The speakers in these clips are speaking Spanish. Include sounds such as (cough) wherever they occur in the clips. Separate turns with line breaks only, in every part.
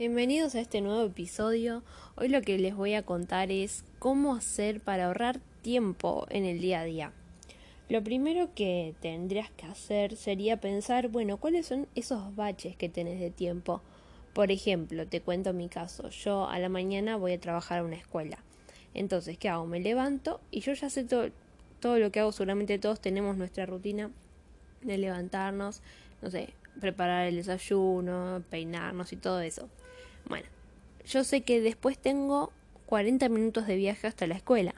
Bienvenidos a este nuevo episodio. Hoy lo que les voy a contar es cómo hacer para ahorrar tiempo en el día a día. Lo primero que tendrías que hacer sería pensar, bueno, ¿cuáles son esos baches que tenés de tiempo? Por ejemplo, te cuento mi caso. Yo a la mañana voy a trabajar a una escuela. Entonces, ¿qué hago? Me levanto y yo ya sé todo, lo que hago. Seguramente todos tenemos nuestra rutina de levantarnos, no sé, preparar el desayuno, peinarnos y todo eso. Bueno, yo sé que después tengo 40 minutos de viaje hasta la escuela.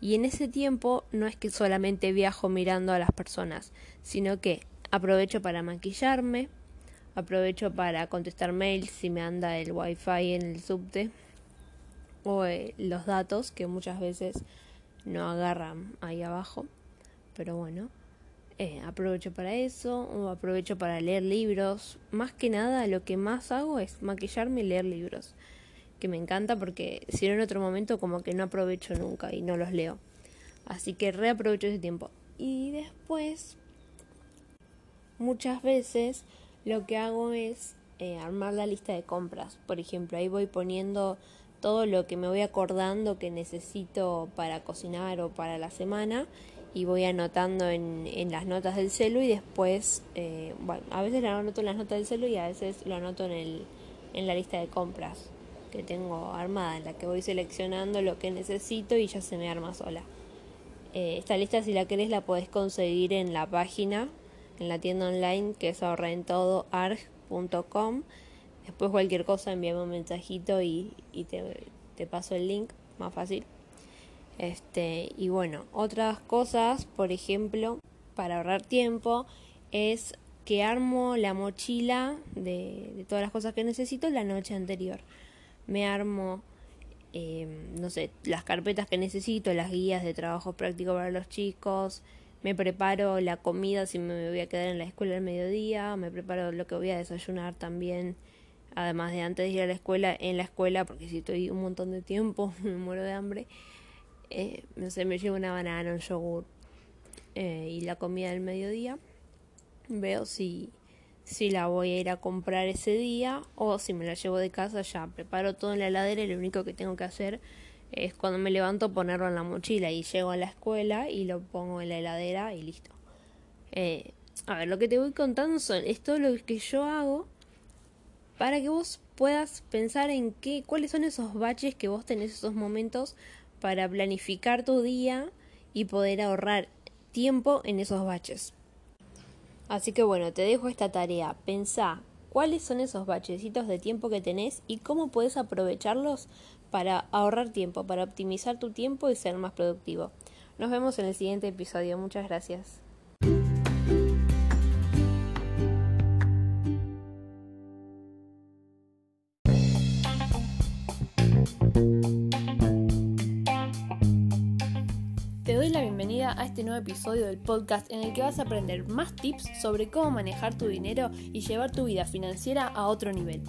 Y en ese tiempo no es que solamente viajo mirando a las personas, sino que aprovecho para maquillarme, aprovecho para contestar mails si me anda el wifi en el subte o eh, los datos que muchas veces no agarran ahí abajo. Pero bueno, eh, aprovecho para eso, o aprovecho para leer libros. Más que nada, lo que más hago es maquillarme y leer libros, que me encanta porque si no en otro momento como que no aprovecho nunca y no los leo. Así que reaprovecho ese tiempo. Y después, muchas veces lo que hago es eh, armar la lista de compras. Por ejemplo, ahí voy poniendo todo lo que me voy acordando que necesito para cocinar o para la semana y voy anotando en, en las notas del celu y después, eh, bueno, a veces lo anoto en las notas del celu y a veces lo anoto en, el, en la lista de compras que tengo armada, en la que voy seleccionando lo que necesito y ya se me arma sola. Eh, esta lista, si la querés, la podés conseguir en la página, en la tienda online que es ahorrentodoarg.com. Después cualquier cosa envíame un mensajito y, y te, te paso el link, más fácil. Este, y bueno, otras cosas, por ejemplo, para ahorrar tiempo, es que armo la mochila de, de todas las cosas que necesito la noche anterior. Me armo, eh, no sé, las carpetas que necesito, las guías de trabajo práctico para los chicos, me preparo la comida si me voy a quedar en la escuela al mediodía, me preparo lo que voy a desayunar también, además de antes de ir a la escuela, en la escuela, porque si estoy un montón de tiempo, (laughs) me muero de hambre eh, no sé, me llevo una banana, un yogur eh, y la comida del mediodía. Veo si, si la voy a ir a comprar ese día o si me la llevo de casa ya. Preparo todo en la heladera y lo único que tengo que hacer es cuando me levanto ponerlo en la mochila y llego a la escuela y lo pongo en la heladera y listo. Eh, a ver, lo que te voy contando son, es todo lo que yo hago para que vos puedas pensar en qué, cuáles son esos baches que vos tenés esos momentos para planificar tu día y poder ahorrar tiempo en esos baches. Así que bueno, te dejo esta tarea. Pensá cuáles son esos bachecitos de tiempo que tenés y cómo puedes aprovecharlos para ahorrar tiempo, para optimizar tu tiempo y ser más productivo. Nos vemos en el siguiente episodio. Muchas gracias.
Te doy la bienvenida a este nuevo episodio del podcast en el que vas a aprender más tips sobre cómo manejar tu dinero y llevar tu vida financiera a otro nivel.